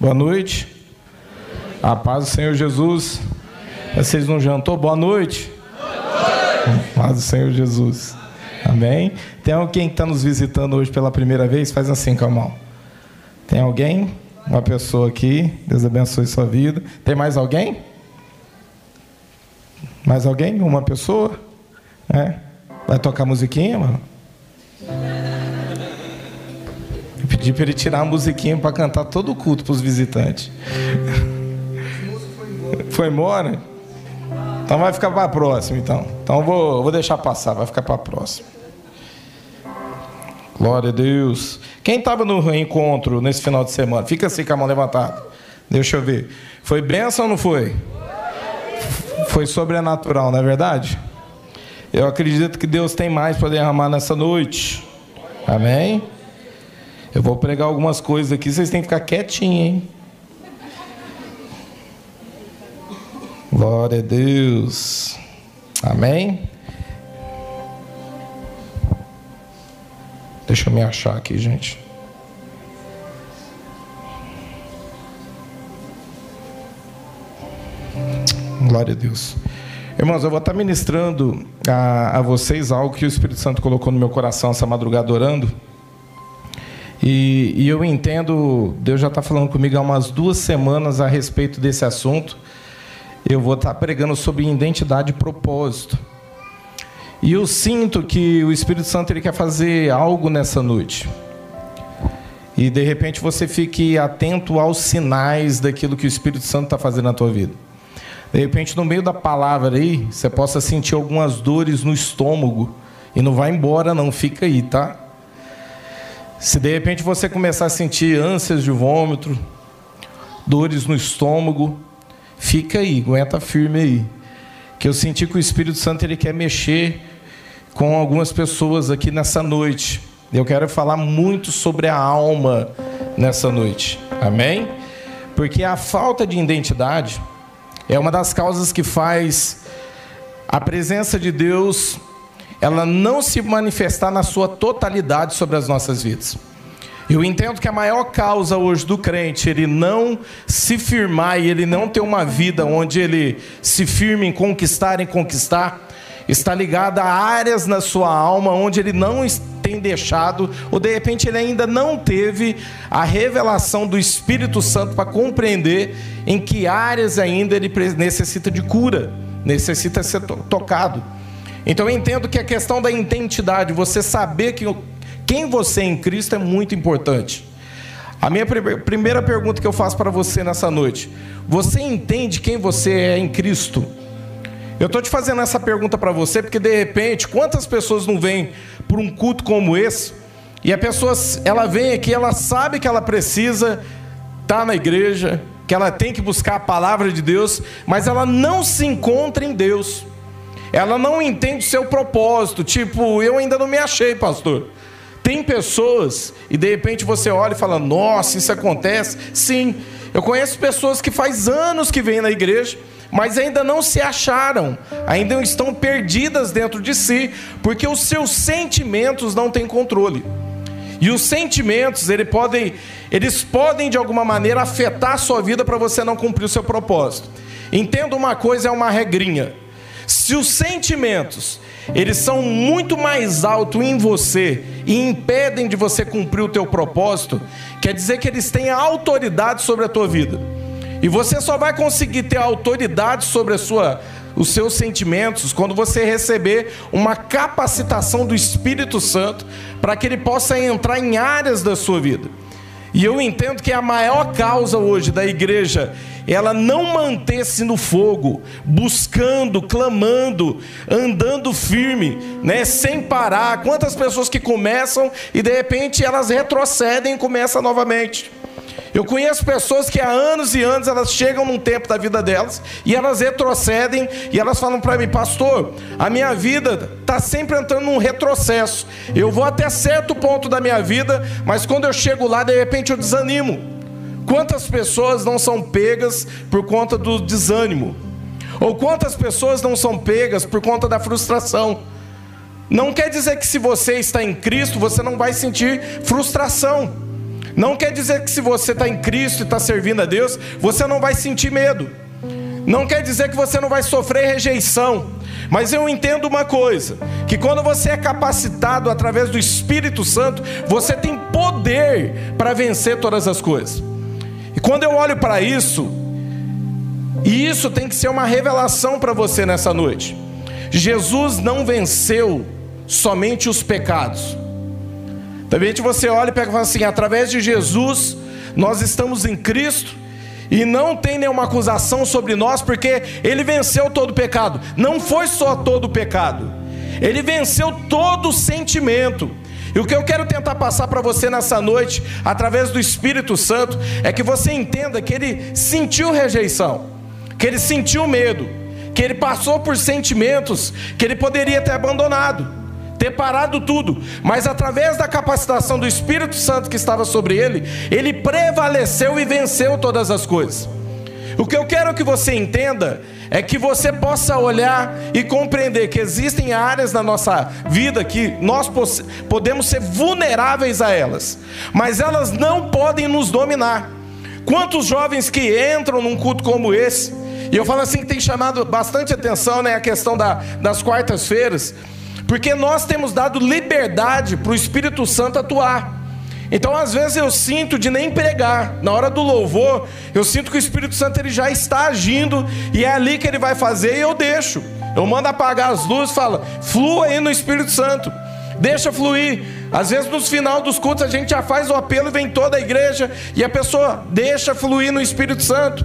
Boa noite. A paz do Senhor Jesus. Vocês não jantou? Boa noite. Paz do Senhor Jesus. Amém. Tem alguém que está nos visitando hoje pela primeira vez? Faz assim com a mão. Tem alguém? Uma pessoa aqui. Deus abençoe sua vida. Tem mais alguém? Mais alguém? Uma pessoa? É. Vai tocar musiquinha, mano? Pedi para ele tirar a musiquinha para cantar todo o culto para os visitantes. Foi embora? Então vai ficar para a próxima, então. Então vou, vou deixar passar, vai ficar para a próxima. Glória a Deus. Quem estava no encontro nesse final de semana? Fica assim com a mão levantada. Deixa eu ver. Foi bênção ou não foi? Foi sobrenatural, não é verdade? Eu acredito que Deus tem mais para derramar nessa noite. Amém? Eu vou pregar algumas coisas aqui, vocês têm que ficar quietinhos, hein? Glória a Deus. Amém? Deixa eu me achar aqui, gente. Glória a Deus. Irmãos, eu vou estar ministrando a, a vocês algo que o Espírito Santo colocou no meu coração essa madrugada orando. E, e eu entendo, Deus já está falando comigo há umas duas semanas a respeito desse assunto. Eu vou estar pregando sobre identidade e propósito. E eu sinto que o Espírito Santo ele quer fazer algo nessa noite. E de repente você fique atento aos sinais daquilo que o Espírito Santo está fazendo na tua vida. De repente, no meio da palavra aí, você possa sentir algumas dores no estômago. E não vai embora, não, fica aí, tá? Se de repente você começar a sentir ânsias de vômito, dores no estômago, fica aí, aguenta firme aí. Que eu senti que o Espírito Santo ele quer mexer com algumas pessoas aqui nessa noite. Eu quero falar muito sobre a alma nessa noite. Amém? Porque a falta de identidade é uma das causas que faz a presença de Deus ela não se manifestar na sua totalidade sobre as nossas vidas. Eu entendo que a maior causa hoje do crente, ele não se firmar e ele não ter uma vida onde ele se firme em conquistar, em conquistar, está ligada a áreas na sua alma onde ele não tem deixado, ou de repente ele ainda não teve a revelação do Espírito Santo para compreender em que áreas ainda ele necessita de cura, necessita ser tocado. Então eu entendo que a questão da identidade, você saber que, quem você é em Cristo é muito importante. A minha primeira pergunta que eu faço para você nessa noite: você entende quem você é em Cristo? Eu estou te fazendo essa pergunta para você porque de repente, quantas pessoas não vêm por um culto como esse e a pessoa ela vem aqui, ela sabe que ela precisa estar tá na igreja, que ela tem que buscar a palavra de Deus, mas ela não se encontra em Deus. Ela não entende o seu propósito, tipo, eu ainda não me achei, pastor. Tem pessoas e de repente você olha e fala: "Nossa, isso acontece?" Sim. Eu conheço pessoas que faz anos que vêm na igreja, mas ainda não se acharam, ainda estão perdidas dentro de si, porque os seus sentimentos não têm controle. E os sentimentos, eles podem, eles podem de alguma maneira afetar a sua vida para você não cumprir o seu propósito. Entenda uma coisa, é uma regrinha. Se os sentimentos, eles são muito mais altos em você e impedem de você cumprir o teu propósito, quer dizer que eles têm autoridade sobre a tua vida. E você só vai conseguir ter autoridade sobre a sua, os seus sentimentos quando você receber uma capacitação do Espírito Santo para que ele possa entrar em áreas da sua vida. E eu entendo que a maior causa hoje da igreja ela não manter-se no fogo, buscando, clamando, andando firme, né, sem parar. Quantas pessoas que começam e de repente elas retrocedem e começam novamente. Eu conheço pessoas que há anos e anos elas chegam num tempo da vida delas e elas retrocedem e elas falam para mim, pastor, a minha vida está sempre entrando num retrocesso. Eu vou até certo ponto da minha vida, mas quando eu chego lá, de repente eu desanimo. Quantas pessoas não são pegas por conta do desânimo? Ou quantas pessoas não são pegas por conta da frustração? Não quer dizer que se você está em Cristo, você não vai sentir frustração. Não quer dizer que se você está em Cristo e está servindo a Deus, você não vai sentir medo. Não quer dizer que você não vai sofrer rejeição. Mas eu entendo uma coisa: que quando você é capacitado através do Espírito Santo, você tem poder para vencer todas as coisas. E quando eu olho para isso, e isso tem que ser uma revelação para você nessa noite. Jesus não venceu somente os pecados. De repente você olha e pega e fala assim: através de Jesus, nós estamos em Cristo e não tem nenhuma acusação sobre nós, porque ele venceu todo o pecado. Não foi só todo o pecado, ele venceu todo o sentimento. E o que eu quero tentar passar para você nessa noite, através do Espírito Santo, é que você entenda que ele sentiu rejeição, que ele sentiu medo, que ele passou por sentimentos que ele poderia ter abandonado ter parado tudo, mas através da capacitação do Espírito Santo que estava sobre ele, ele prevaleceu e venceu todas as coisas. O que eu quero que você entenda é que você possa olhar e compreender que existem áreas na nossa vida que nós podemos ser vulneráveis a elas, mas elas não podem nos dominar. Quantos jovens que entram num culto como esse, e eu falo assim que tem chamado bastante atenção né, a questão da, das quartas-feiras, porque nós temos dado liberdade para o Espírito Santo atuar. Então, às vezes eu sinto de nem pregar. Na hora do louvor, eu sinto que o Espírito Santo ele já está agindo e é ali que ele vai fazer e eu deixo. Eu mando apagar as luzes, fala: "Flua aí no Espírito Santo". Deixa fluir. Às vezes no final dos cultos a gente já faz o apelo e vem toda a igreja e a pessoa deixa fluir no Espírito Santo.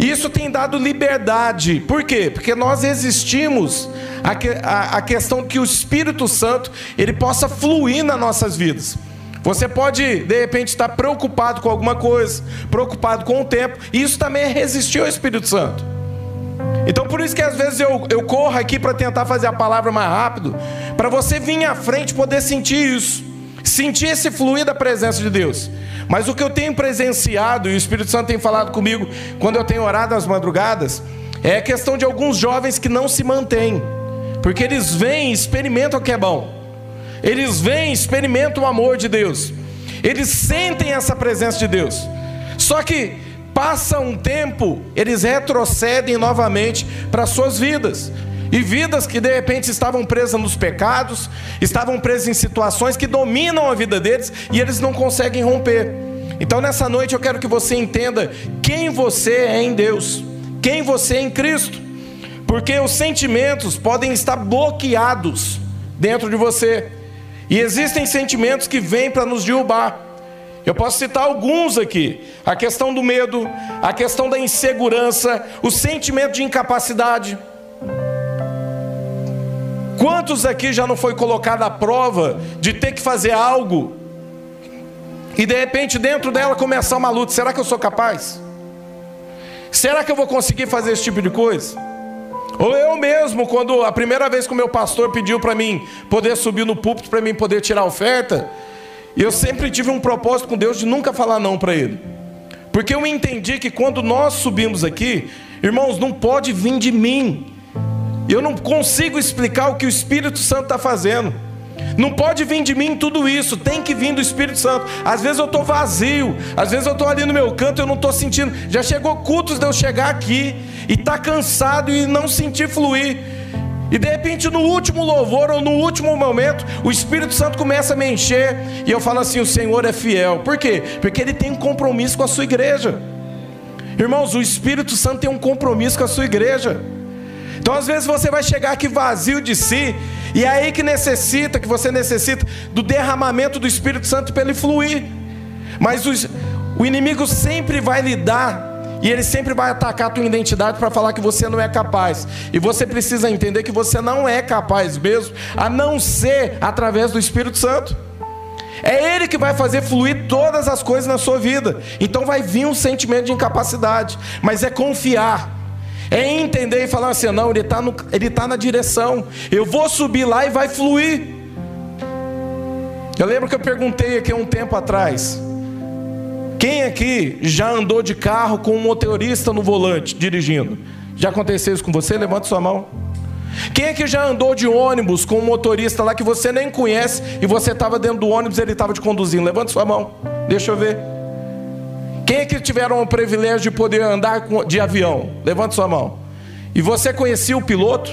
Isso tem dado liberdade. Por quê? Porque nós existimos a, a, a questão que o Espírito Santo ele possa fluir nas nossas vidas. Você pode, de repente, estar preocupado com alguma coisa, preocupado com o tempo, e isso também é resistir ao Espírito Santo. Então, por isso que às vezes eu, eu corro aqui para tentar fazer a palavra mais rápido, para você vir à frente poder sentir isso, sentir esse fluir da presença de Deus. Mas o que eu tenho presenciado, e o Espírito Santo tem falado comigo quando eu tenho orado às madrugadas, é a questão de alguns jovens que não se mantêm, porque eles vêm e experimentam o que é bom, eles vêm e experimentam o amor de Deus, eles sentem essa presença de Deus, só que passa um tempo, eles retrocedem novamente para suas vidas. E vidas que de repente estavam presas nos pecados, estavam presas em situações que dominam a vida deles e eles não conseguem romper. Então nessa noite eu quero que você entenda quem você é em Deus, quem você é em Cristo, porque os sentimentos podem estar bloqueados dentro de você, e existem sentimentos que vêm para nos derrubar. Eu posso citar alguns aqui: a questão do medo, a questão da insegurança, o sentimento de incapacidade. Quantos aqui já não foi colocado à prova de ter que fazer algo e de repente dentro dela começar uma luta? Será que eu sou capaz? Será que eu vou conseguir fazer esse tipo de coisa? Ou eu mesmo, quando a primeira vez que o meu pastor pediu para mim poder subir no púlpito para mim poder tirar a oferta, eu sempre tive um propósito com Deus de nunca falar não para ele. Porque eu entendi que quando nós subimos aqui, irmãos, não pode vir de mim, eu não consigo explicar o que o Espírito Santo está fazendo. Não pode vir de mim tudo isso, tem que vir do Espírito Santo. Às vezes eu estou vazio, às vezes eu estou ali no meu canto, eu não estou sentindo. Já chegou cultos de eu chegar aqui e tá cansado e não sentir fluir. E de repente, no último louvor ou no último momento, o Espírito Santo começa a me encher e eu falo assim: o Senhor é fiel. Por quê? Porque ele tem um compromisso com a sua igreja. Irmãos, o Espírito Santo tem um compromisso com a sua igreja. Então, às vezes, você vai chegar aqui vazio de si, e é aí que necessita, que você necessita do derramamento do Espírito Santo para ele fluir. Mas os, o inimigo sempre vai lhe dar, e ele sempre vai atacar a tua identidade para falar que você não é capaz. E você precisa entender que você não é capaz mesmo, a não ser através do Espírito Santo. É Ele que vai fazer fluir todas as coisas na sua vida. Então vai vir um sentimento de incapacidade, mas é confiar é entender e falar assim: não, ele está tá na direção. Eu vou subir lá e vai fluir. Eu lembro que eu perguntei aqui um tempo atrás. Quem aqui já andou de carro com um motorista no volante dirigindo? Já aconteceu isso com você? Levanta sua mão. Quem é que já andou de ônibus com um motorista lá que você nem conhece e você estava dentro do ônibus e ele estava te conduzindo? Levanta sua mão. Deixa eu ver. Quem é que tiveram o privilégio de poder andar de avião? Levante sua mão. E você conhecia o piloto?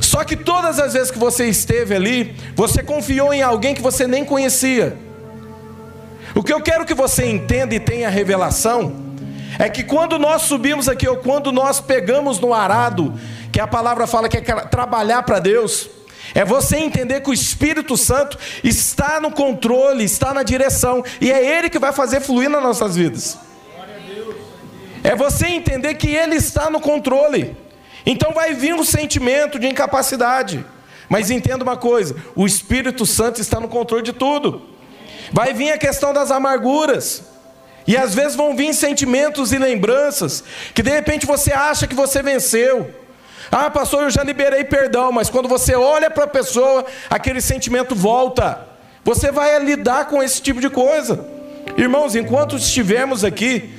Só que todas as vezes que você esteve ali, você confiou em alguém que você nem conhecia. O que eu quero que você entenda e tenha revelação é que quando nós subimos aqui, ou quando nós pegamos no arado, que a palavra fala que é trabalhar para Deus, é você entender que o Espírito Santo está no controle, está na direção, e é Ele que vai fazer fluir nas nossas vidas. É você entender que Ele está no controle. Então vai vir um sentimento de incapacidade. Mas entenda uma coisa: o Espírito Santo está no controle de tudo. Vai vir a questão das amarguras. E às vezes vão vir sentimentos e lembranças que de repente você acha que você venceu. Ah, pastor, eu já liberei perdão, mas quando você olha para a pessoa, aquele sentimento volta. Você vai lidar com esse tipo de coisa. Irmãos, enquanto estivermos aqui,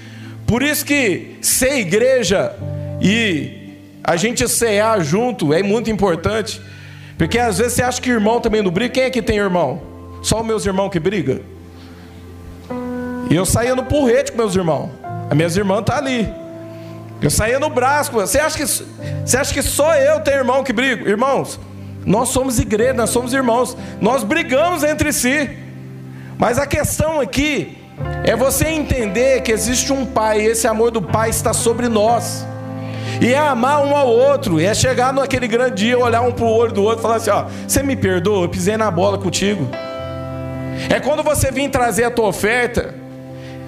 por isso que ser igreja e a gente cear junto é muito importante. Porque às vezes você acha que irmão também não briga. Quem é que tem irmão? Só os meus irmãos que brigam? E eu saía no porrete com meus irmãos. As minhas irmãs tá ali. Eu saía no braço. Você acha que, você acha que só eu tenho irmão que brigo? Irmãos, nós somos igreja, nós somos irmãos. Nós brigamos entre si. Mas a questão aqui é você entender que existe um pai, e esse amor do pai está sobre nós. E é amar um ao outro, e é chegar naquele grande dia, olhar um para o olho do outro e falar assim: ó, você me perdoa, eu pisei na bola contigo. É quando você vir trazer a tua oferta,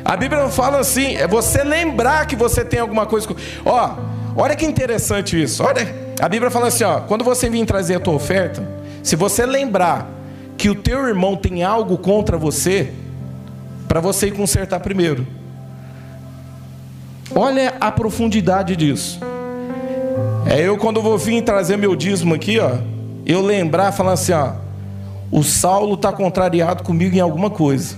a Bíblia não fala assim, é você lembrar que você tem alguma coisa. Ó, olha que interessante isso. Olha, a Bíblia fala assim, ó, quando você vir trazer a tua oferta, se você lembrar que o teu irmão tem algo contra você, para você ir consertar primeiro. Olha a profundidade disso. É eu quando vou vir trazer meu dízimo aqui, ó, eu lembrar falando assim, ó, o Saulo está contrariado comigo em alguma coisa.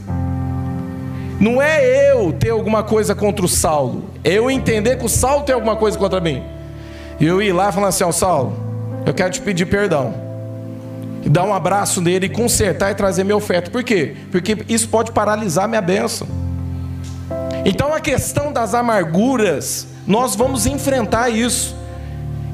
Não é eu ter alguma coisa contra o Saulo, eu entender que o Saulo tem alguma coisa contra mim. E eu ir lá falando assim, ó, Saulo, eu quero te pedir perdão. E dar um abraço nele e consertar e trazer minha oferta. Por quê? Porque isso pode paralisar minha bênção. Então a questão das amarguras, nós vamos enfrentar isso.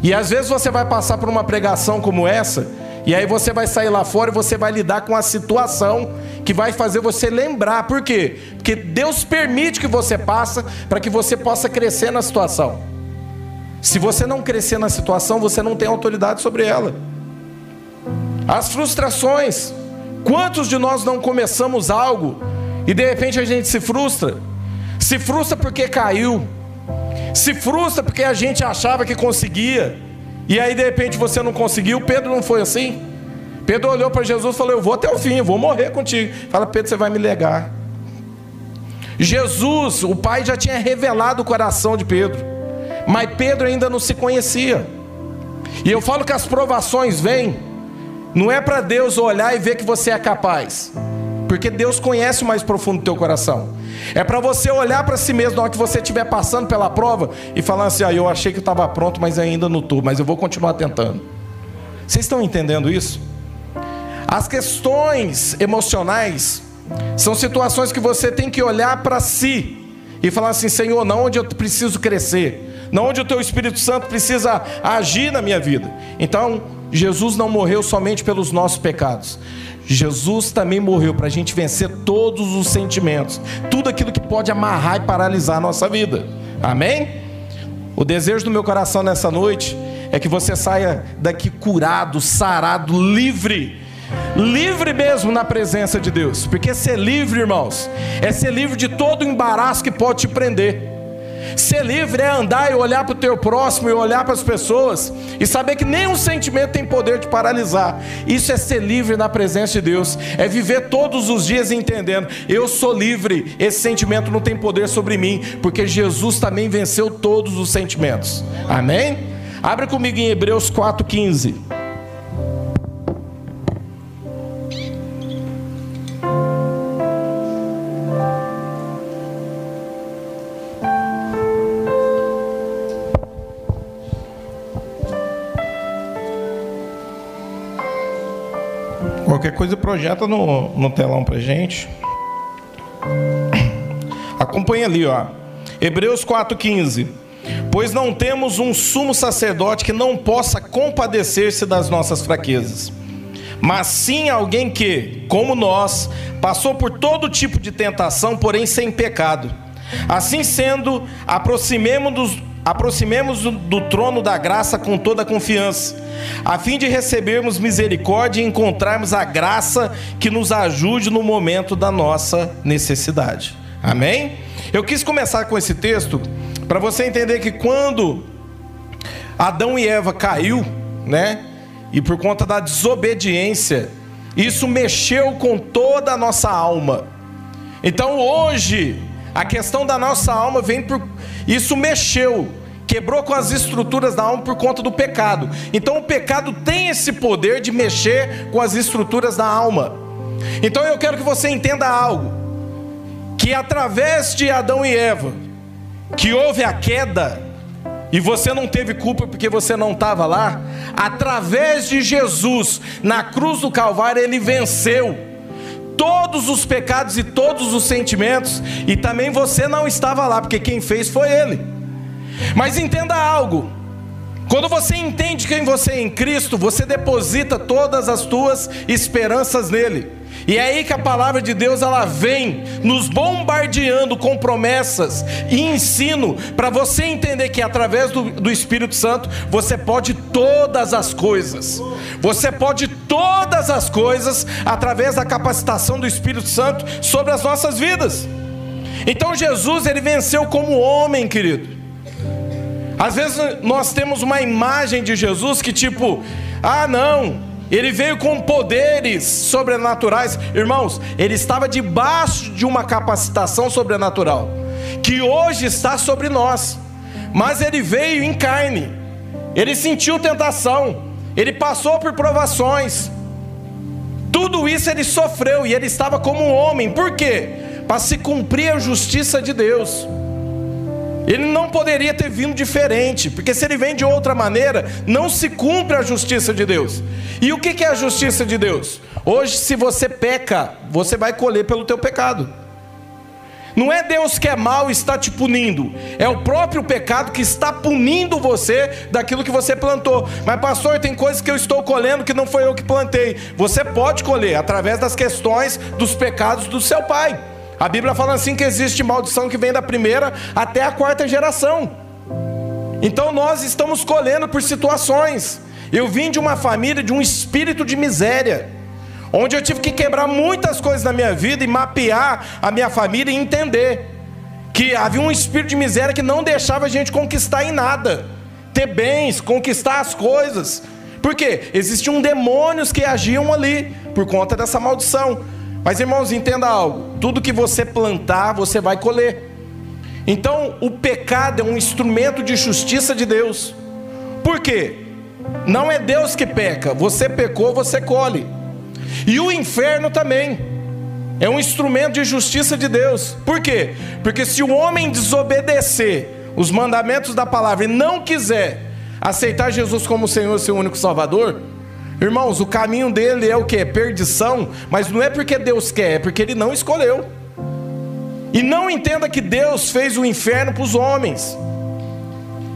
E às vezes você vai passar por uma pregação como essa, e aí você vai sair lá fora e você vai lidar com a situação que vai fazer você lembrar. Por quê? Porque Deus permite que você passe para que você possa crescer na situação. Se você não crescer na situação, você não tem autoridade sobre ela. As frustrações. Quantos de nós não começamos algo e de repente a gente se frustra? Se frustra porque caiu. Se frustra porque a gente achava que conseguia. E aí de repente você não conseguiu. Pedro não foi assim. Pedro olhou para Jesus e falou: Eu vou até o fim, vou morrer contigo. Fala, Pedro, você vai me legar. Jesus, o Pai já tinha revelado o coração de Pedro, mas Pedro ainda não se conhecia. E eu falo que as provações vêm, não é para Deus olhar e ver que você é capaz, porque Deus conhece o mais profundo do teu coração. É para você olhar para si mesmo na hora que você estiver passando pela prova e falar assim: ah, eu achei que estava pronto, mas ainda não estou, mas eu vou continuar tentando. Vocês estão entendendo isso? As questões emocionais são situações que você tem que olhar para si e falar assim: Senhor, não onde eu preciso crescer, não onde o teu Espírito Santo precisa agir na minha vida. Então, Jesus não morreu somente pelos nossos pecados. Jesus também morreu para a gente vencer todos os sentimentos, tudo aquilo que pode amarrar e paralisar a nossa vida. Amém? O desejo do meu coração nessa noite é que você saia daqui curado, sarado, livre. Livre mesmo na presença de Deus, porque ser livre, irmãos, é ser livre de todo o embaraço que pode te prender. Ser livre é andar e olhar para o teu próximo e olhar para as pessoas e saber que nenhum sentimento tem poder de paralisar. Isso é ser livre na presença de Deus, é viver todos os dias entendendo: eu sou livre, esse sentimento não tem poder sobre mim, porque Jesus também venceu todos os sentimentos. Amém? Abre comigo em Hebreus 4,15. Coisa projeta no, no telão pra gente. Acompanha ali, ó. Hebreus 4,15. Pois não temos um sumo sacerdote que não possa compadecer-se das nossas fraquezas, mas sim alguém que, como nós, passou por todo tipo de tentação, porém sem pecado. Assim sendo, aproximemos-nos aproximemos do trono da graça com toda a confiança, a fim de recebermos misericórdia e encontrarmos a graça que nos ajude no momento da nossa necessidade. Amém? Eu quis começar com esse texto para você entender que quando Adão e Eva caiu, né? E por conta da desobediência, isso mexeu com toda a nossa alma. Então hoje, a questão da nossa alma vem por isso mexeu, quebrou com as estruturas da alma por conta do pecado. Então o pecado tem esse poder de mexer com as estruturas da alma. Então eu quero que você entenda algo, que através de Adão e Eva, que houve a queda, e você não teve culpa porque você não estava lá, através de Jesus, na cruz do Calvário, ele venceu todos os pecados e todos os sentimentos, e também você não estava lá, porque quem fez foi ele. Mas entenda algo: quando você entende quem você é em Cristo, você deposita todas as tuas esperanças nele. E é aí que a palavra de Deus ela vem nos bombardeando com promessas e ensino para você entender que através do, do Espírito Santo você pode todas as coisas. Você pode todas as coisas através da capacitação do Espírito Santo sobre as nossas vidas. Então Jesus ele venceu como homem, querido. Às vezes nós temos uma imagem de Jesus que tipo, ah não, ele veio com poderes sobrenaturais. Irmãos, ele estava debaixo de uma capacitação sobrenatural, que hoje está sobre nós. Mas ele veio em carne, ele sentiu tentação, ele passou por provações. Tudo isso ele sofreu e ele estava como um homem. Por quê? Para se cumprir a justiça de Deus. Ele não poderia ter vindo diferente, porque se ele vem de outra maneira, não se cumpre a justiça de Deus. E o que é a justiça de Deus? Hoje, se você peca, você vai colher pelo teu pecado. Não é Deus que é mal e está te punindo, é o próprio pecado que está punindo você daquilo que você plantou. Mas, pastor, tem coisas que eu estou colhendo que não foi eu que plantei. Você pode colher através das questões dos pecados do seu pai. A Bíblia fala assim que existe maldição que vem da primeira até a quarta geração. Então nós estamos colhendo por situações. Eu vim de uma família de um espírito de miséria, onde eu tive que quebrar muitas coisas na minha vida e mapear a minha família e entender que havia um espírito de miséria que não deixava a gente conquistar em nada, ter bens, conquistar as coisas. Por quê? Existiam demônios que agiam ali por conta dessa maldição. Mas irmãos, entenda algo: tudo que você plantar, você vai colher. Então, o pecado é um instrumento de justiça de Deus. Por quê? Não é Deus que peca, você pecou, você colhe. E o inferno também é um instrumento de justiça de Deus. Por quê? Porque se o homem desobedecer os mandamentos da palavra e não quiser aceitar Jesus como Senhor seu único Salvador, Irmãos, o caminho dele é o que? Perdição, mas não é porque Deus quer, é porque ele não escolheu. E não entenda que Deus fez o inferno para os homens.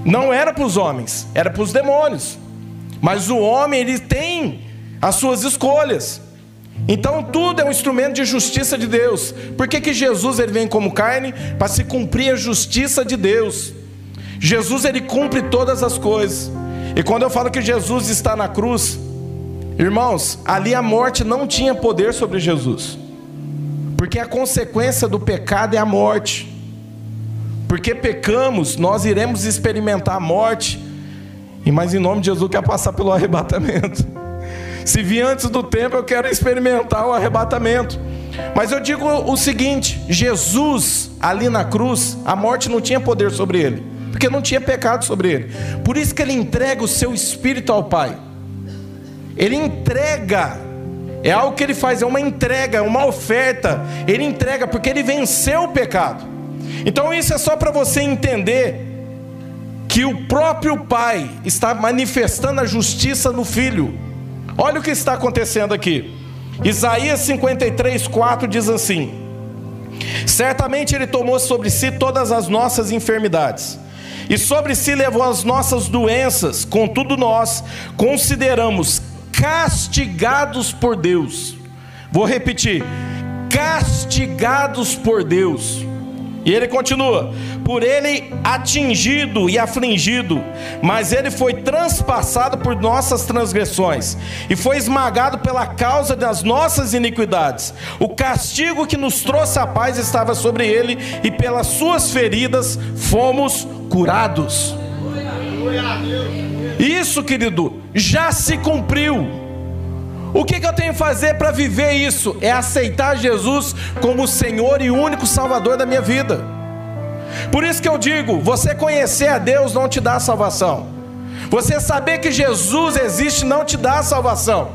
Não era para os homens, era para os demônios. Mas o homem, ele tem as suas escolhas. Então tudo é um instrumento de justiça de Deus. Por que, que Jesus ele vem como carne? Para se cumprir a justiça de Deus. Jesus ele cumpre todas as coisas. E quando eu falo que Jesus está na cruz, Irmãos, ali a morte não tinha poder sobre Jesus, porque a consequência do pecado é a morte. Porque pecamos, nós iremos experimentar a morte, e mas em nome de Jesus quer passar pelo arrebatamento. Se vir antes do tempo, eu quero experimentar o arrebatamento. Mas eu digo o seguinte: Jesus, ali na cruz, a morte não tinha poder sobre ele, porque não tinha pecado sobre ele. Por isso que ele entrega o seu espírito ao Pai. Ele entrega. É algo que ele faz, é uma entrega, é uma oferta. Ele entrega porque ele venceu o pecado. Então isso é só para você entender que o próprio Pai está manifestando a justiça no Filho. Olha o que está acontecendo aqui. Isaías 53, 4 diz assim: Certamente Ele tomou sobre si todas as nossas enfermidades, e sobre si levou as nossas doenças, contudo nós consideramos castigados por Deus. Vou repetir: castigados por Deus e ele continua: por ele atingido e afligido, mas ele foi transpassado por nossas transgressões e foi esmagado pela causa das nossas iniquidades. O castigo que nos trouxe a paz estava sobre ele, e pelas suas feridas fomos curados. Isso, querido, já se cumpriu. O que, que eu tenho que fazer para viver isso? É aceitar Jesus como Senhor e único Salvador da minha vida. Por isso que eu digo: você conhecer a Deus não te dá salvação. Você saber que Jesus existe não te dá salvação.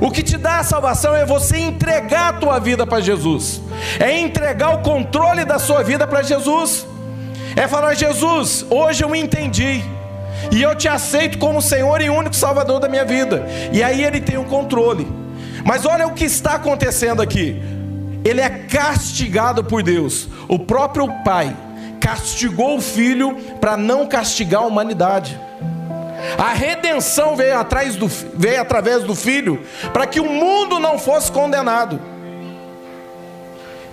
O que te dá a salvação é você entregar a tua vida para Jesus. É entregar o controle da sua vida para Jesus. É falar: Jesus, hoje eu entendi e eu te aceito como Senhor e único Salvador da minha vida. E aí ele tem o controle. Mas olha o que está acontecendo aqui. Ele é castigado por Deus. O próprio Pai castigou o filho para não castigar a humanidade. A redenção veio, atrás do, veio através do filho para que o mundo não fosse condenado.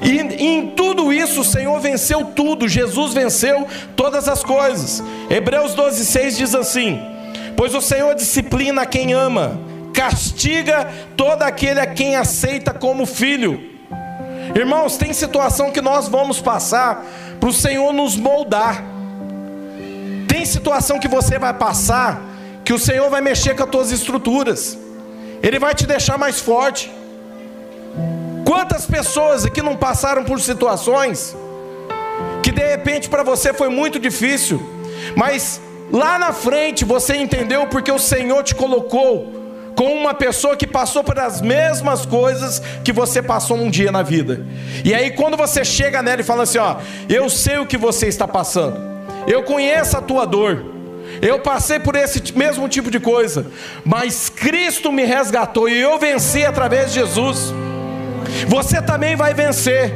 E em tudo isso o Senhor venceu tudo, Jesus venceu todas as coisas. Hebreus 12,6 diz assim: Pois o Senhor disciplina quem ama, castiga todo aquele a quem aceita como filho. Irmãos, tem situação que nós vamos passar para o Senhor nos moldar. Tem situação que você vai passar que o Senhor vai mexer com as tuas estruturas. Ele vai te deixar mais forte. Quantas pessoas aqui não passaram por situações que de repente para você foi muito difícil, mas lá na frente você entendeu porque o Senhor te colocou com uma pessoa que passou por as mesmas coisas que você passou um dia na vida. E aí quando você chega nela e fala assim, ó, eu sei o que você está passando. Eu conheço a tua dor. Eu passei por esse mesmo tipo de coisa, mas Cristo me resgatou e eu venci através de Jesus você também vai vencer.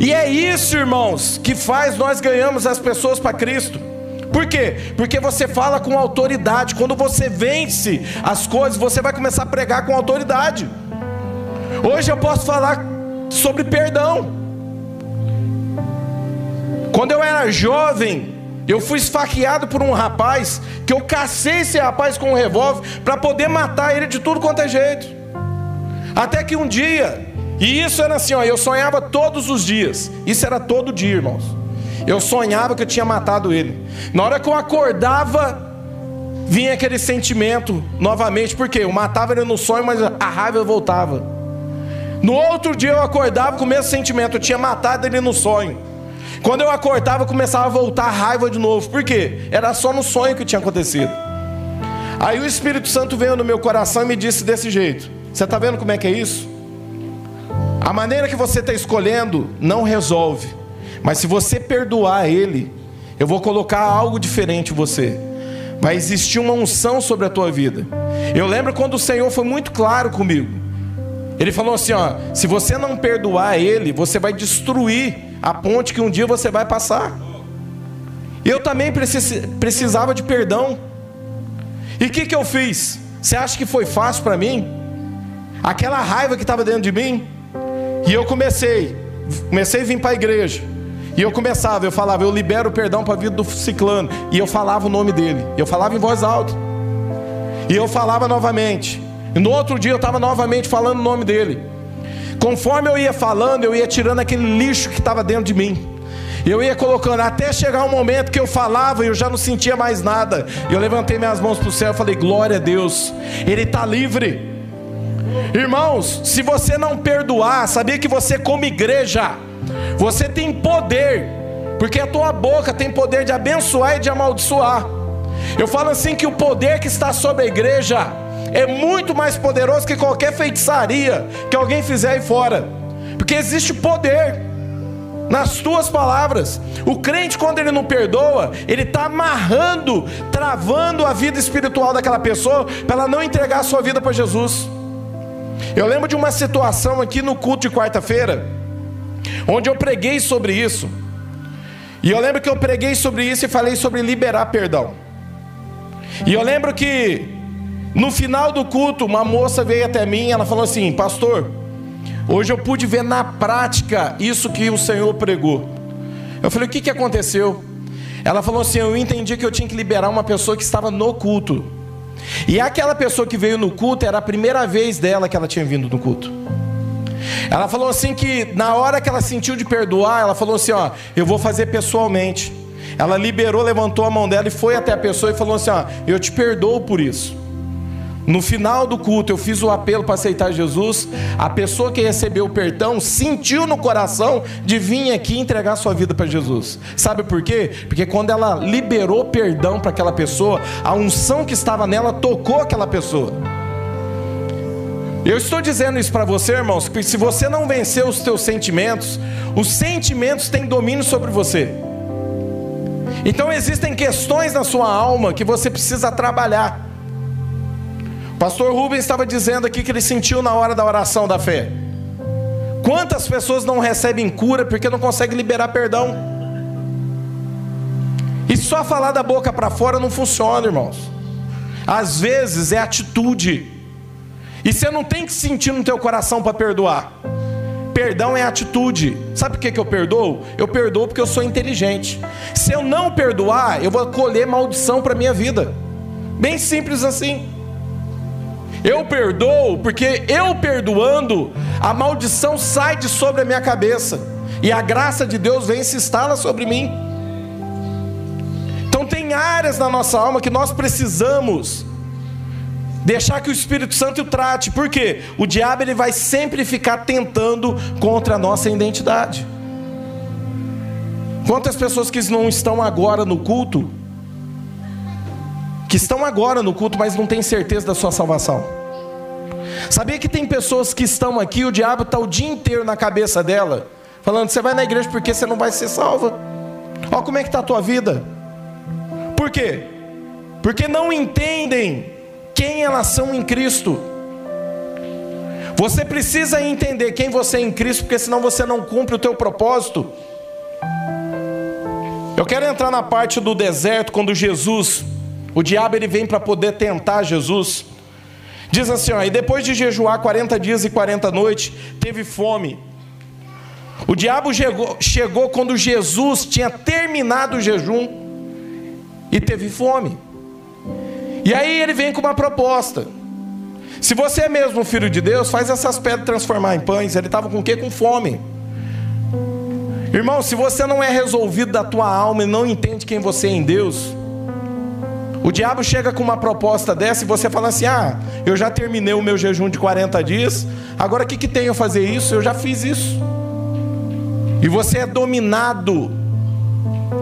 E é isso, irmãos, que faz nós ganhamos as pessoas para Cristo. Por quê? Porque você fala com autoridade. Quando você vence as coisas, você vai começar a pregar com autoridade. Hoje eu posso falar sobre perdão. Quando eu era jovem, eu fui esfaqueado por um rapaz que eu cacei esse rapaz com um revólver para poder matar ele de tudo quanto é jeito. Até que um dia e isso era assim, ó, eu sonhava todos os dias. Isso era todo dia, irmãos. Eu sonhava que eu tinha matado ele. Na hora que eu acordava, vinha aquele sentimento novamente, porque eu matava ele no sonho, mas a raiva voltava. No outro dia eu acordava com o mesmo sentimento, eu tinha matado ele no sonho. Quando eu acordava, começava a voltar a raiva de novo. Por quê? Era só no sonho que tinha acontecido. Aí o Espírito Santo veio no meu coração e me disse desse jeito: Você está vendo como é que é isso? A maneira que você está escolhendo não resolve. Mas se você perdoar ele, eu vou colocar algo diferente em você. Vai existir uma unção sobre a tua vida. Eu lembro quando o Senhor foi muito claro comigo. Ele falou assim: ó, se você não perdoar ele, você vai destruir a ponte que um dia você vai passar. Eu também precisava de perdão. E o que, que eu fiz? Você acha que foi fácil para mim? Aquela raiva que estava dentro de mim, e eu comecei, comecei a vir para a igreja. E eu começava, eu falava, eu libero o perdão para a vida do ciclano. E eu falava o nome dele. Eu falava em voz alta. E eu falava novamente. E no outro dia eu estava novamente falando o nome dele. Conforme eu ia falando, eu ia tirando aquele lixo que estava dentro de mim. Eu ia colocando, até chegar um momento que eu falava e eu já não sentia mais nada. Eu levantei minhas mãos para o céu e falei: Glória a Deus, Ele está livre. Irmãos, se você não perdoar, sabia que você, como igreja, você tem poder, porque a tua boca tem poder de abençoar e de amaldiçoar. Eu falo assim que o poder que está sobre a igreja é muito mais poderoso que qualquer feitiçaria que alguém fizer aí fora, porque existe poder nas tuas palavras. O crente, quando ele não perdoa, ele está amarrando, travando a vida espiritual daquela pessoa para ela não entregar a sua vida para Jesus. Eu lembro de uma situação aqui no culto de quarta-feira. onde eu preguei sobre isso. E eu lembro que eu preguei sobre isso e falei sobre liberar perdão. E eu lembro que no final do culto, uma moça veio até mim, ela falou assim: "Pastor, hoje eu pude ver na prática isso que o Senhor pregou". Eu falei: "O que que aconteceu?" Ela falou assim: "Eu entendi que eu tinha que liberar uma pessoa que estava no culto". E aquela pessoa que veio no culto era a primeira vez dela que ela tinha vindo no culto. Ela falou assim que na hora que ela sentiu de perdoar, ela falou assim, ó, eu vou fazer pessoalmente. Ela liberou, levantou a mão dela e foi até a pessoa e falou assim, ó, eu te perdoo por isso. No final do culto, eu fiz o apelo para aceitar Jesus. A pessoa que recebeu o perdão sentiu no coração de vir aqui entregar sua vida para Jesus. Sabe por quê? Porque quando ela liberou perdão para aquela pessoa, a unção que estava nela tocou aquela pessoa. Eu estou dizendo isso para você, irmãos, porque se você não vencer os teus sentimentos, os sentimentos têm domínio sobre você. Então existem questões na sua alma que você precisa trabalhar. Pastor Rubens estava dizendo aqui que ele sentiu na hora da oração da fé. Quantas pessoas não recebem cura porque não conseguem liberar perdão? E só falar da boca para fora não funciona, irmãos. Às vezes é atitude. E você não tem que sentir no teu coração para perdoar. Perdão é atitude. Sabe por que, que eu perdoo? Eu perdoo porque eu sou inteligente. Se eu não perdoar, eu vou colher maldição para minha vida. Bem simples assim. Eu perdoo porque eu perdoando, a maldição sai de sobre a minha cabeça. E a graça de Deus vem e se instala sobre mim. Então tem áreas na nossa alma que nós precisamos Deixar que o Espírito Santo trate. Por quê? O diabo ele vai sempre ficar tentando contra a nossa identidade. Quantas pessoas que não estão agora no culto, que estão agora no culto, mas não têm certeza da sua salvação? Sabia que tem pessoas que estão aqui, o diabo está o dia inteiro na cabeça dela, falando: você vai na igreja porque você não vai ser salva. Olha como é que está a tua vida. Por quê? Porque não entendem quem elas são em Cristo. Você precisa entender quem você é em Cristo, porque senão você não cumpre o teu propósito. Eu quero entrar na parte do deserto quando Jesus, o diabo ele vem para poder tentar Jesus. Diz assim, ó, e depois de jejuar 40 dias e 40 noites, teve fome. O diabo chegou, chegou quando Jesus tinha terminado o jejum e teve fome. E aí ele vem com uma proposta. Se você é mesmo filho de Deus, faz essas pedras transformar em pães. Ele estava com o quê? Com fome. Irmão, se você não é resolvido da tua alma e não entende quem você é em Deus, o diabo chega com uma proposta dessa e você fala assim: Ah, eu já terminei o meu jejum de 40 dias, agora o que, que tem eu fazer isso? Eu já fiz isso. E você é dominado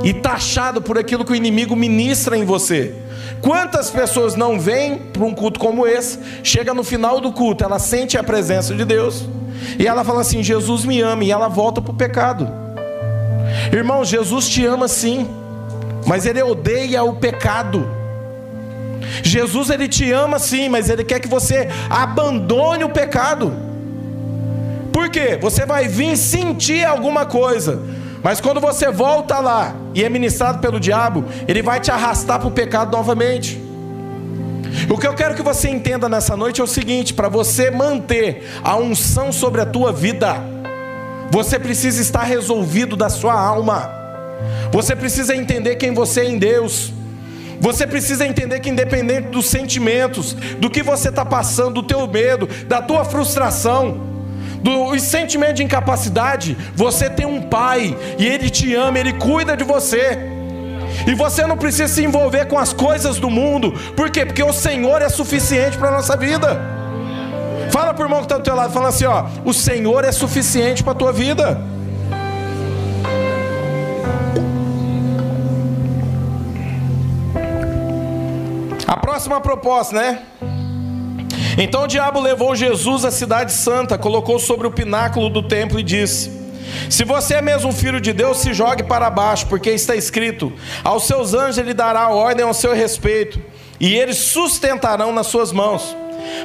e taxado por aquilo que o inimigo ministra em você. Quantas pessoas não vêm para um culto como esse, chega no final do culto, ela sente a presença de Deus e ela fala assim: Jesus me ama, e ela volta para o pecado. Irmão, Jesus te ama sim, mas ele odeia o pecado. Jesus ele te ama sim, mas ele quer que você abandone o pecado. Por quê? Você vai vir sentir alguma coisa, mas quando você volta lá e é ministrado pelo diabo, ele vai te arrastar para o pecado novamente. O que eu quero que você entenda nessa noite é o seguinte: para você manter a unção sobre a tua vida, você precisa estar resolvido da sua alma, você precisa entender quem você é em Deus. Você precisa entender que, independente dos sentimentos, do que você está passando, do teu medo, da tua frustração, do sentimento de incapacidade, você tem um pai e ele te ama, ele cuida de você. E você não precisa se envolver com as coisas do mundo. Por quê? Porque o Senhor é suficiente para a nossa vida. Fala para o irmão que está do teu lado, fala assim, ó, o Senhor é suficiente para a tua vida. Próxima proposta, né? Então o diabo levou Jesus à cidade santa, colocou sobre o pináculo do templo e disse: Se você é mesmo filho de Deus, se jogue para baixo, porque está escrito: Aos seus anjos ele dará ordem ao seu respeito, e eles sustentarão nas suas mãos,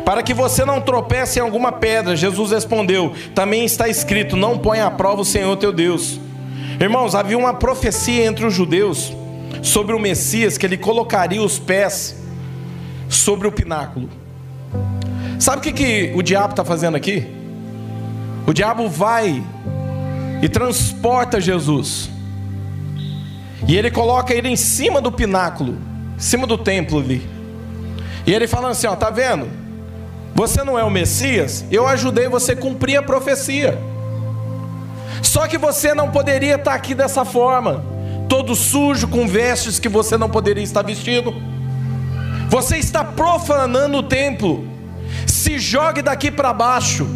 para que você não tropece em alguma pedra. Jesus respondeu: Também está escrito: Não ponha à prova o Senhor teu Deus. Irmãos, havia uma profecia entre os judeus sobre o Messias que ele colocaria os pés sobre o pináculo. Sabe o que, que o diabo está fazendo aqui? O diabo vai e transporta Jesus. E ele coloca ele em cima do pináculo, em cima do templo ali. E ele falando assim: ó, tá vendo? Você não é o Messias, eu ajudei você a cumprir a profecia. Só que você não poderia estar aqui dessa forma, todo sujo, com vestes que você não poderia estar vestido. Você está profanando o templo. Se jogue daqui para baixo.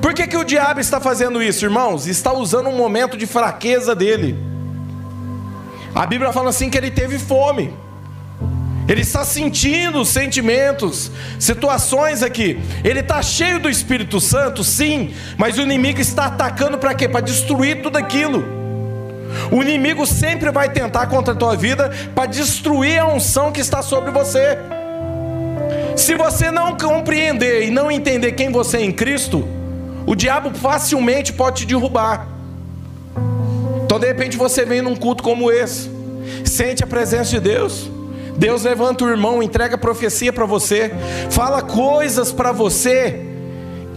Por que, que o diabo está fazendo isso, irmãos? Está usando um momento de fraqueza dele. A Bíblia fala assim que ele teve fome. Ele está sentindo sentimentos, situações aqui. Ele está cheio do Espírito Santo, sim, mas o inimigo está atacando para quê? Para destruir tudo aquilo. O inimigo sempre vai tentar contra a tua vida para destruir a unção que está sobre você. Se você não compreender e não entender quem você é em Cristo, o diabo facilmente pode te derrubar. Então, de repente, você vem num culto como esse, sente a presença de Deus. Deus levanta o irmão, entrega profecia para você, fala coisas para você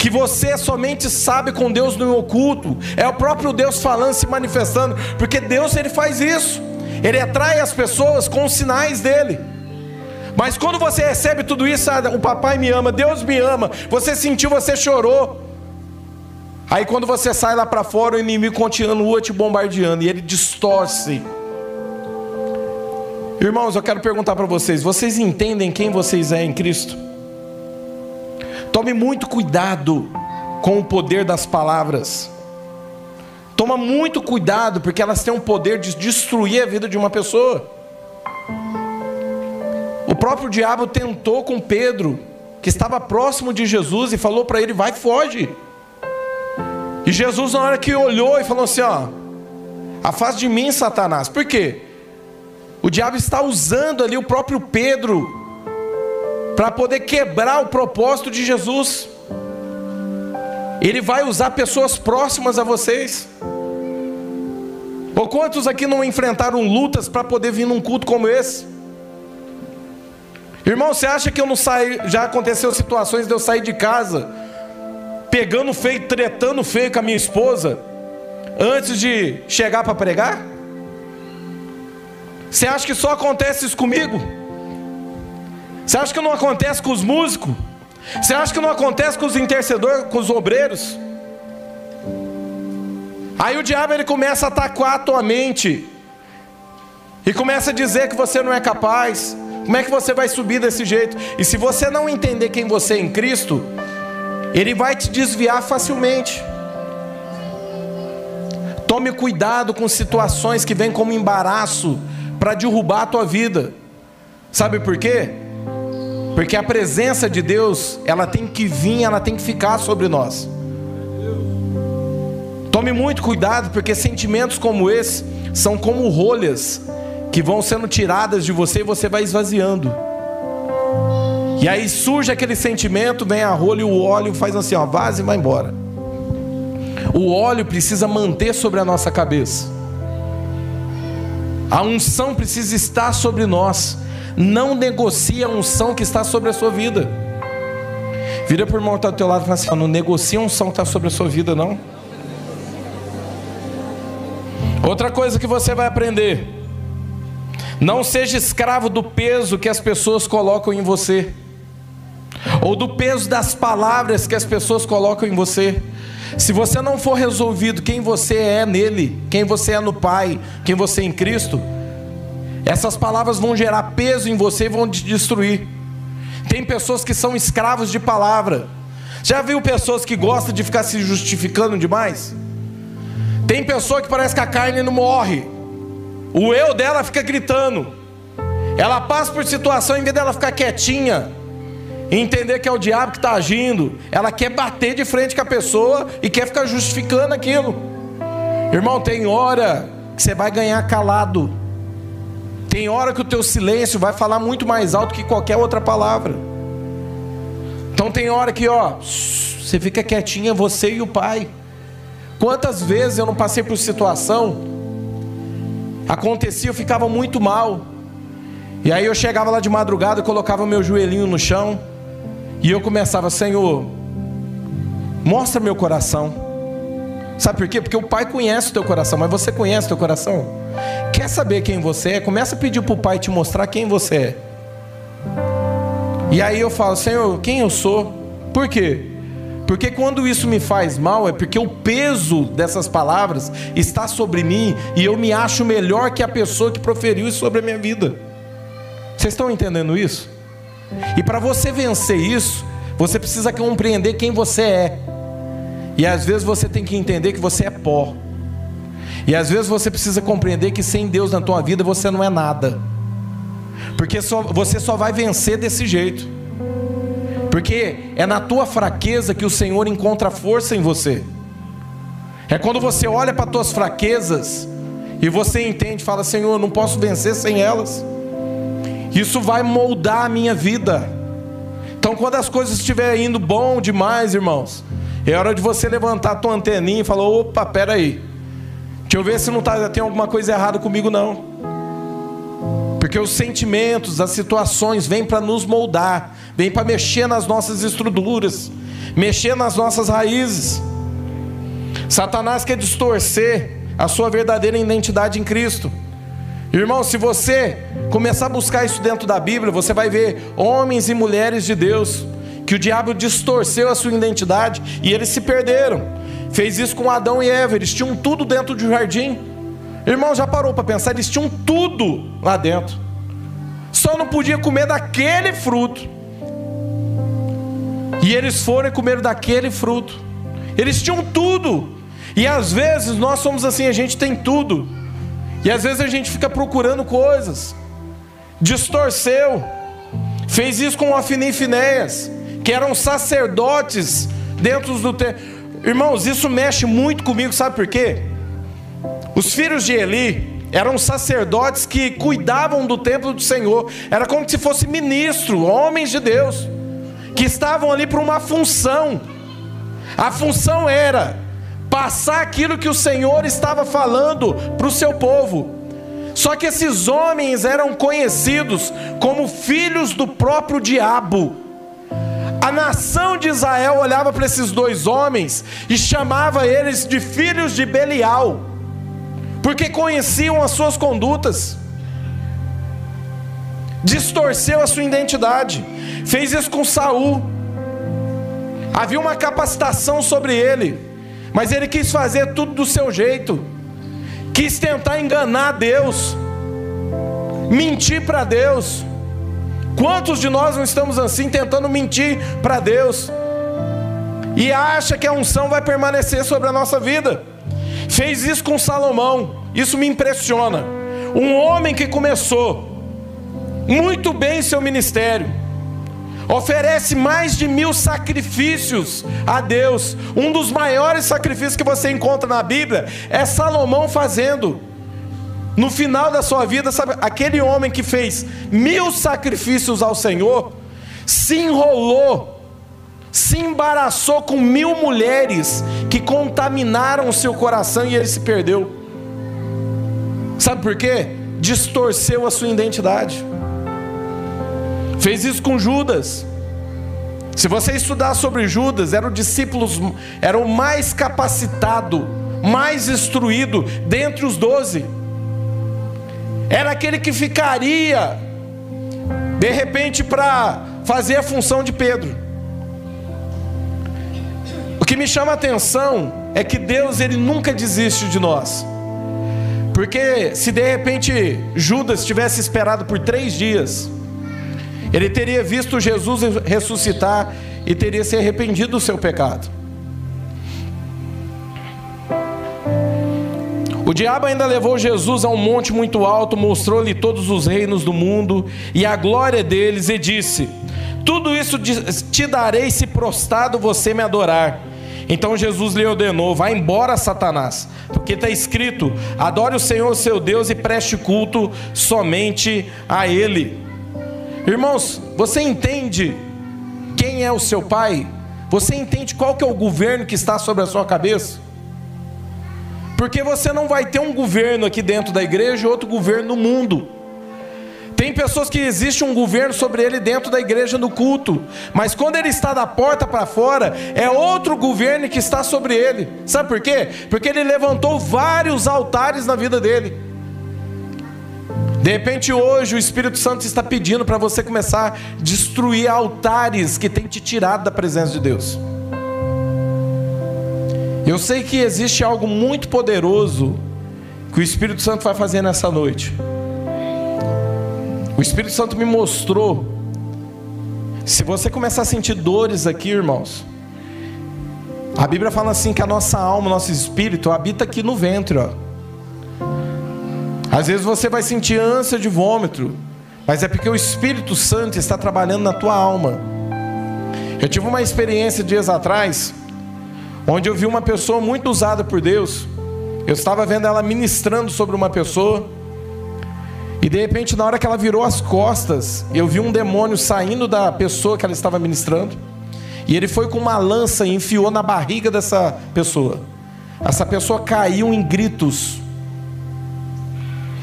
que você somente sabe com Deus no oculto. É o próprio Deus falando, se manifestando, porque Deus ele faz isso. Ele atrai as pessoas com os sinais dele. Mas quando você recebe tudo isso, ah, o papai me ama, Deus me ama, você sentiu, você chorou. Aí quando você sai lá para fora, o inimigo continua te bombardeando e ele distorce. Irmãos, eu quero perguntar para vocês: vocês entendem quem vocês é em Cristo? Tome muito cuidado com o poder das palavras. Toma muito cuidado, porque elas têm o poder de destruir a vida de uma pessoa. O próprio diabo tentou com Pedro, que estava próximo de Jesus, e falou para ele: vai, foge. E Jesus, na hora que olhou e falou assim: Ó, afaste de mim, Satanás. Por quê? O diabo está usando ali o próprio Pedro para poder quebrar o propósito de Jesus. Ele vai usar pessoas próximas a vocês. Ou quantos aqui não enfrentaram lutas para poder vir num culto como esse? Irmão, você acha que eu não saí? Já aconteceu situações de eu sair de casa pegando feio, tretando feio com a minha esposa, antes de chegar para pregar? Você acha que só acontece isso comigo? Você acha que não acontece com os músicos? Você acha que não acontece com os intercedores, com os obreiros? Aí o diabo ele começa a atacar a tua mente e começa a dizer que você não é capaz. Como é que você vai subir desse jeito? E se você não entender quem você é em Cristo, ele vai te desviar facilmente. Tome cuidado com situações que vêm como embaraço para derrubar a tua vida. Sabe por quê? Porque a presença de Deus, ela tem que vir, ela tem que ficar sobre nós. Tome muito cuidado, porque sentimentos como esse são como rolhas que vão sendo tiradas de você e você vai esvaziando. E aí surge aquele sentimento, vem a rolha e o óleo faz assim, ó, vaza e vai embora. O óleo precisa manter sobre a nossa cabeça. A unção precisa estar sobre nós. Não negocie a unção que está sobre a sua vida. Vira por irmão que está do teu lado e fala assim: não negocia a unção que está sobre a sua vida, não. Outra coisa que você vai aprender: não seja escravo do peso que as pessoas colocam em você ou do peso das palavras que as pessoas colocam em você. Se você não for resolvido quem você é nele, quem você é no Pai, quem você é em Cristo, essas palavras vão gerar peso em você e vão te destruir. Tem pessoas que são escravos de palavra. Já viu pessoas que gostam de ficar se justificando demais? Tem pessoa que parece que a carne não morre. O eu dela fica gritando. Ela passa por situação, em vez dela ficar quietinha, entender que é o diabo que está agindo, ela quer bater de frente com a pessoa e quer ficar justificando aquilo. Irmão, tem hora que você vai ganhar calado. Tem hora que o teu silêncio vai falar muito mais alto que qualquer outra palavra. Então tem hora que, ó, você fica quietinha, você e o pai. Quantas vezes eu não passei por situação, acontecia, eu ficava muito mal. E aí eu chegava lá de madrugada, colocava meu joelhinho no chão, e eu começava, Senhor, mostra meu coração. Sabe por quê? Porque o pai conhece o teu coração, mas você conhece o teu coração? Quer saber quem você é? Começa a pedir para o pai te mostrar quem você é. E aí eu falo, Senhor, quem eu sou? Por quê? Porque quando isso me faz mal, é porque o peso dessas palavras está sobre mim e eu me acho melhor que a pessoa que proferiu isso sobre a minha vida. Vocês estão entendendo isso? E para você vencer isso, você precisa compreender quem você é. E às vezes você tem que entender que você é pó. E às vezes você precisa compreender que sem Deus na tua vida você não é nada. Porque só, você só vai vencer desse jeito. Porque é na tua fraqueza que o Senhor encontra força em você. É quando você olha para tuas fraquezas e você entende, fala: Senhor, eu não posso vencer sem elas. Isso vai moldar a minha vida. Então, quando as coisas estiverem indo bom demais, irmãos, é hora de você levantar a tua anteninha e falar: opa, peraí, deixa eu ver se não tá, tem alguma coisa errada comigo, não. Porque os sentimentos, as situações vêm para nos moldar, vêm para mexer nas nossas estruturas, mexer nas nossas raízes. Satanás quer distorcer a sua verdadeira identidade em Cristo. Irmão, se você começar a buscar isso dentro da Bíblia, você vai ver homens e mulheres de Deus que o diabo distorceu a sua identidade e eles se perderam. Fez isso com Adão e Eva, eles tinham tudo dentro do jardim. Irmão, já parou para pensar? Eles tinham tudo lá dentro. Só não podia comer daquele fruto. E eles foram e comeram daquele fruto. Eles tinham tudo. E às vezes nós somos assim, a gente tem tudo. E às vezes a gente fica procurando coisas. Distorceu. Fez isso com Afini e Finéias, que eram sacerdotes dentro do templo. Irmãos, isso mexe muito comigo, sabe por quê? Os filhos de Eli eram sacerdotes que cuidavam do templo do Senhor, era como se fosse ministro, homens de Deus, que estavam ali para uma função. A função era passar aquilo que o Senhor estava falando para o seu povo. Só que esses homens eram conhecidos como filhos do próprio diabo. A nação de Israel olhava para esses dois homens e chamava eles de filhos de Belial porque conheciam as suas condutas, distorceu a sua identidade, fez isso com Saul. Havia uma capacitação sobre ele, mas ele quis fazer tudo do seu jeito, quis tentar enganar Deus, mentir para Deus. Quantos de nós não estamos assim, tentando mentir para Deus, e acha que a unção vai permanecer sobre a nossa vida? Fez isso com Salomão. Isso me impressiona. Um homem que começou muito bem seu ministério, oferece mais de mil sacrifícios a Deus. Um dos maiores sacrifícios que você encontra na Bíblia é Salomão fazendo. No final da sua vida, sabe, aquele homem que fez mil sacrifícios ao Senhor, se enrolou se embaraçou com mil mulheres que contaminaram o seu coração e ele se perdeu. Sabe por quê? Distorceu a sua identidade. Fez isso com Judas. Se você estudar sobre Judas, era o discípulo, era o mais capacitado, mais instruído dentre os doze. Era aquele que ficaria, de repente, para fazer a função de Pedro que me chama a atenção é que Deus ele nunca desiste de nós. Porque se de repente Judas tivesse esperado por três dias, ele teria visto Jesus ressuscitar e teria se arrependido do seu pecado. O diabo ainda levou Jesus a um monte muito alto, mostrou-lhe todos os reinos do mundo e a glória deles, e disse: Tudo isso te darei se prostrado você me adorar. Então Jesus lhe ordenou: Vá embora, Satanás, porque está escrito: Adore o Senhor seu Deus e preste culto somente a Ele. Irmãos, você entende quem é o seu pai, você entende qual que é o governo que está sobre a sua cabeça? Porque você não vai ter um governo aqui dentro da igreja e outro governo no mundo. Tem pessoas que existe um governo sobre ele dentro da igreja no culto, mas quando ele está da porta para fora, é outro governo que está sobre ele. Sabe por quê? Porque ele levantou vários altares na vida dele. De repente hoje o Espírito Santo está pedindo para você começar a destruir altares que tem te tirado da presença de Deus. Eu sei que existe algo muito poderoso que o Espírito Santo vai fazer nessa noite. O Espírito Santo me mostrou. Se você começar a sentir dores aqui, irmãos, a Bíblia fala assim que a nossa alma, nosso espírito habita aqui no ventre, ó. Às vezes você vai sentir ânsia de vômito, mas é porque o Espírito Santo está trabalhando na tua alma. Eu tive uma experiência dias atrás, onde eu vi uma pessoa muito usada por Deus. Eu estava vendo ela ministrando sobre uma pessoa. E de repente, na hora que ela virou as costas, eu vi um demônio saindo da pessoa que ela estava ministrando. E ele foi com uma lança e enfiou na barriga dessa pessoa. Essa pessoa caiu em gritos.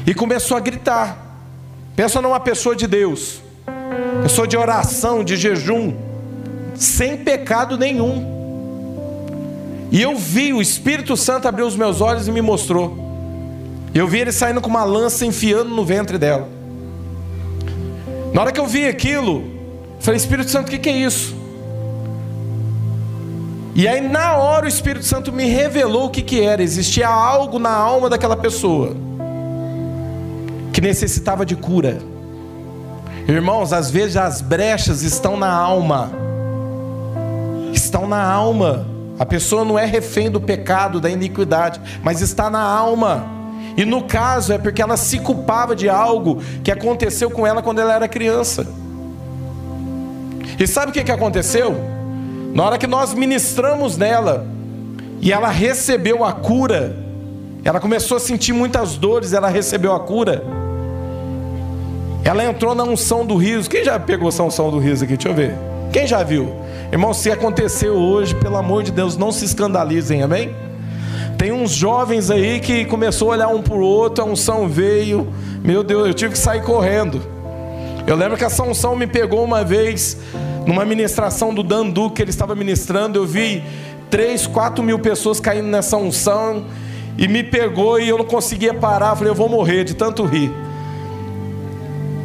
E começou a gritar. Pensa numa pessoa de Deus. Pessoa de oração, de jejum. Sem pecado nenhum. E eu vi o Espírito Santo abrir os meus olhos e me mostrou. Eu vi ele saindo com uma lança enfiando no ventre dela. Na hora que eu vi aquilo, falei: Espírito Santo, o que, que é isso? E aí, na hora, o Espírito Santo me revelou o que, que era. Existia algo na alma daquela pessoa que necessitava de cura. Irmãos, às vezes as brechas estão na alma. Estão na alma. A pessoa não é refém do pecado, da iniquidade, mas está na alma. E no caso é porque ela se culpava de algo que aconteceu com ela quando ela era criança. E sabe o que, que aconteceu? Na hora que nós ministramos nela e ela recebeu a cura, ela começou a sentir muitas dores, ela recebeu a cura. Ela entrou na unção do riso. Quem já pegou essa unção do riso aqui? Deixa eu ver. Quem já viu? Irmão, se aconteceu hoje, pelo amor de Deus, não se escandalizem, amém? Tem uns jovens aí que começou a olhar um para o outro, a unção veio. Meu Deus, eu tive que sair correndo. Eu lembro que essa unção me pegou uma vez numa ministração do Dandu que ele estava ministrando. Eu vi três, quatro mil pessoas caindo nessa unção e me pegou e eu não conseguia parar. falei, eu vou morrer de tanto rir.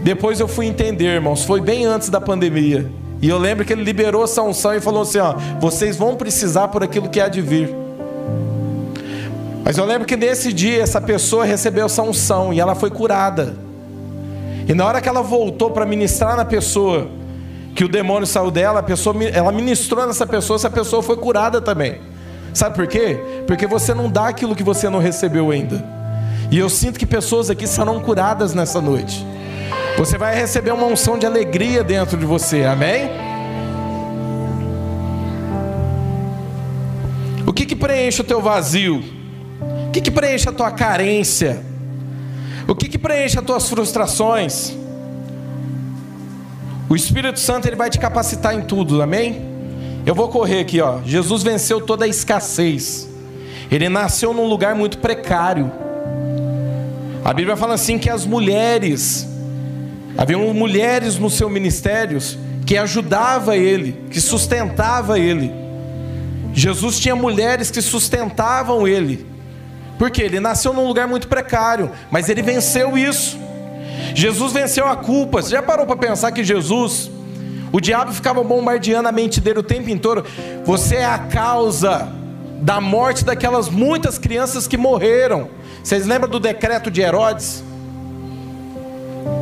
Depois eu fui entender, irmãos, foi bem antes da pandemia. E eu lembro que ele liberou essa unção e falou assim: ó, vocês vão precisar por aquilo que há de vir. Mas eu lembro que nesse dia essa pessoa recebeu essa unção e ela foi curada. E na hora que ela voltou para ministrar na pessoa, que o demônio saiu dela, a pessoa, ela ministrou nessa pessoa, essa pessoa foi curada também. Sabe por quê? Porque você não dá aquilo que você não recebeu ainda. E eu sinto que pessoas aqui serão curadas nessa noite. Você vai receber uma unção de alegria dentro de você, amém? O que, que preenche o teu vazio? que, que preenche a tua carência? O que, que preenche as tuas frustrações? O Espírito Santo ele vai te capacitar em tudo, amém? Eu vou correr aqui, ó. Jesus venceu toda a escassez. Ele nasceu num lugar muito precário. A Bíblia fala assim que as mulheres, haviam mulheres no seu ministério que ajudava ele, que sustentava ele. Jesus tinha mulheres que sustentavam ele. Porque ele nasceu num lugar muito precário, mas ele venceu isso. Jesus venceu a culpa. Você já parou para pensar que Jesus, o diabo ficava bombardeando a mente dele o tempo inteiro? Você é a causa da morte daquelas muitas crianças que morreram. Vocês lembram do decreto de Herodes?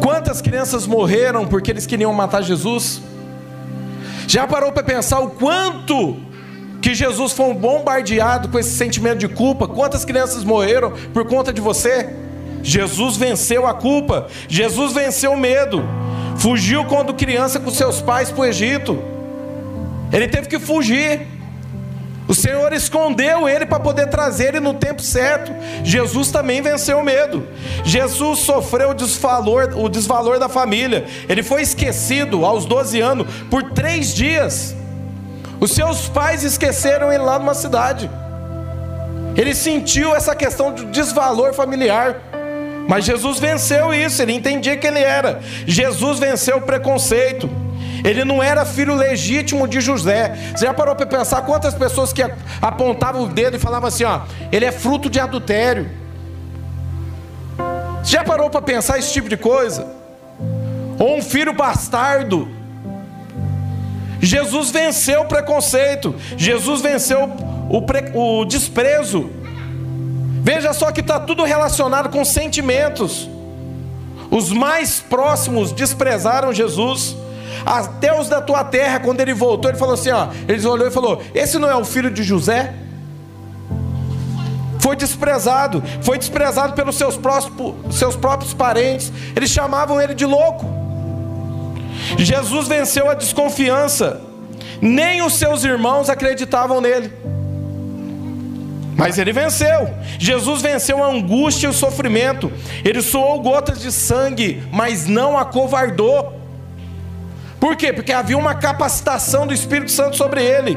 Quantas crianças morreram porque eles queriam matar Jesus? Já parou para pensar o quanto que Jesus foi bombardeado com esse sentimento de culpa. Quantas crianças morreram por conta de você? Jesus venceu a culpa, Jesus venceu o medo, fugiu quando criança com seus pais para o Egito. Ele teve que fugir. O Senhor escondeu ele para poder trazer ele no tempo certo. Jesus também venceu o medo. Jesus sofreu o desvalor, o desvalor da família. Ele foi esquecido aos 12 anos por três dias. Os seus pais esqueceram ele lá numa cidade. Ele sentiu essa questão de desvalor familiar. Mas Jesus venceu isso, ele entendia que ele era. Jesus venceu o preconceito. Ele não era filho legítimo de José. Você já parou para pensar quantas pessoas que apontavam o dedo e falavam assim: ó, ele é fruto de adultério. Você já parou para pensar esse tipo de coisa? Ou um filho bastardo. Jesus venceu o preconceito, Jesus venceu o, pre... o desprezo. Veja só que está tudo relacionado com sentimentos. Os mais próximos desprezaram Jesus. Até os da tua terra, quando ele voltou, ele falou assim: ó, eles olhou e falou: Esse não é o filho de José? Foi desprezado, foi desprezado pelos seus, seus próprios parentes. Eles chamavam ele de louco. Jesus venceu a desconfiança. Nem os seus irmãos acreditavam nele. Mas ele venceu. Jesus venceu a angústia e o sofrimento. Ele suou gotas de sangue, mas não acovardou. Por quê? Porque havia uma capacitação do Espírito Santo sobre ele.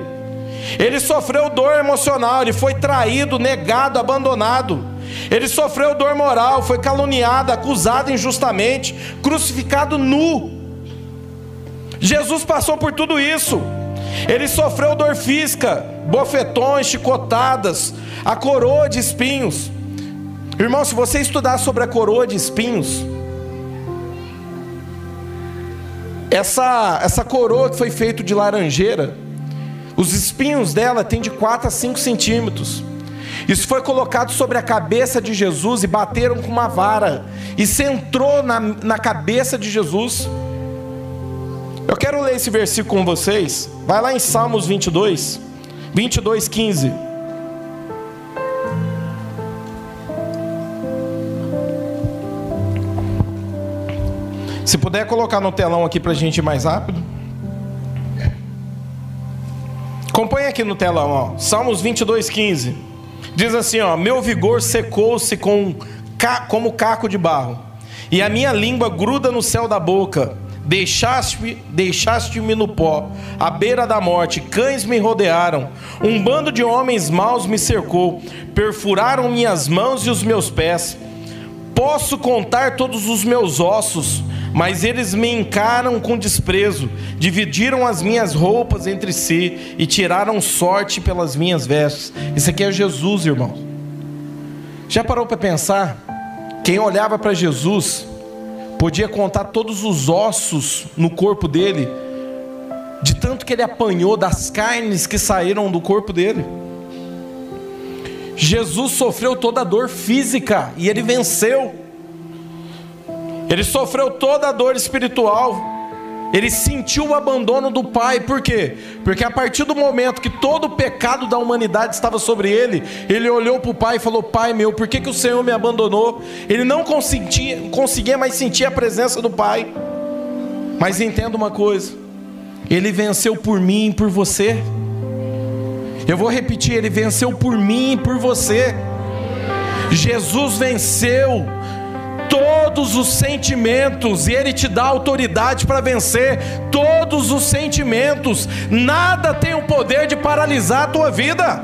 Ele sofreu dor emocional, ele foi traído, negado, abandonado. Ele sofreu dor moral, foi caluniado, acusado injustamente, crucificado nu. Jesus passou por tudo isso. Ele sofreu dor física, bofetões, chicotadas, a coroa de espinhos. Irmão, se você estudar sobre a coroa de espinhos, Essa, essa coroa que foi feita de laranjeira, os espinhos dela têm de 4 a 5 centímetros. Isso foi colocado sobre a cabeça de Jesus e bateram com uma vara. E centrou na, na cabeça de Jesus. Eu quero ler esse versículo com vocês. Vai lá em Salmos 22, 22, 15. Puder colocar no telão aqui para a gente ir mais rápido. Acompanhe aqui no telão, ó. Salmos 22, 15. Diz assim, ó: Meu vigor secou-se com, como caco de barro, e a minha língua gruda no céu da boca. Deixaste-me deixaste no pó, à beira da morte, cães me rodearam, um bando de homens maus me cercou, perfuraram minhas mãos e os meus pés. Posso contar todos os meus ossos, mas eles me encaram com desprezo, dividiram as minhas roupas entre si e tiraram sorte pelas minhas vestes. Isso aqui é Jesus, irmão. Já parou para pensar? Quem olhava para Jesus podia contar todos os ossos no corpo dele, de tanto que ele apanhou das carnes que saíram do corpo dele. Jesus sofreu toda a dor física e ele venceu. Ele sofreu toda a dor espiritual. Ele sentiu o abandono do Pai, por quê? Porque a partir do momento que todo o pecado da humanidade estava sobre ele, ele olhou para o Pai e falou: Pai meu, por que, que o Senhor me abandonou? Ele não conseguia, conseguia mais sentir a presença do Pai. Mas entenda uma coisa: Ele venceu por mim e por você. Eu vou repetir: Ele venceu por mim e por você. Jesus venceu todos os sentimentos, e Ele te dá autoridade para vencer todos os sentimentos. Nada tem o poder de paralisar a tua vida.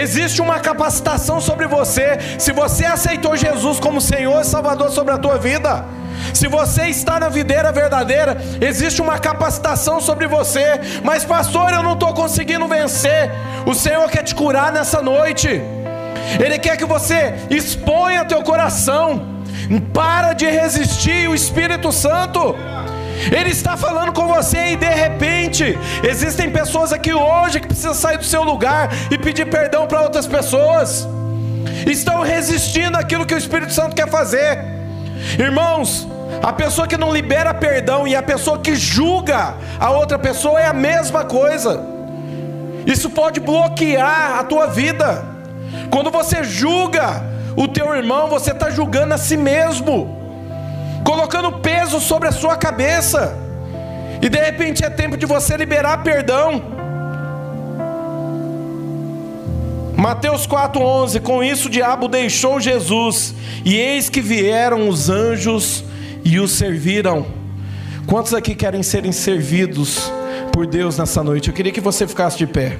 Existe uma capacitação sobre você. Se você aceitou Jesus como Senhor e Salvador sobre a tua vida, se você está na videira verdadeira, existe uma capacitação sobre você. Mas, pastor, eu não estou conseguindo vencer. O Senhor quer te curar nessa noite. Ele quer que você exponha teu coração para de resistir o Espírito Santo. Ele está falando com você e de repente existem pessoas aqui hoje que precisam sair do seu lugar e pedir perdão para outras pessoas. Estão resistindo àquilo que o Espírito Santo quer fazer. Irmãos, a pessoa que não libera perdão e a pessoa que julga a outra pessoa é a mesma coisa. Isso pode bloquear a tua vida. Quando você julga o teu irmão, você está julgando a si mesmo, colocando peso sobre a sua cabeça, e de repente é tempo de você liberar perdão. Mateus 4,11: Com isso o diabo deixou Jesus, e eis que vieram os anjos e o serviram. Quantos aqui querem serem servidos por Deus nessa noite? Eu queria que você ficasse de pé.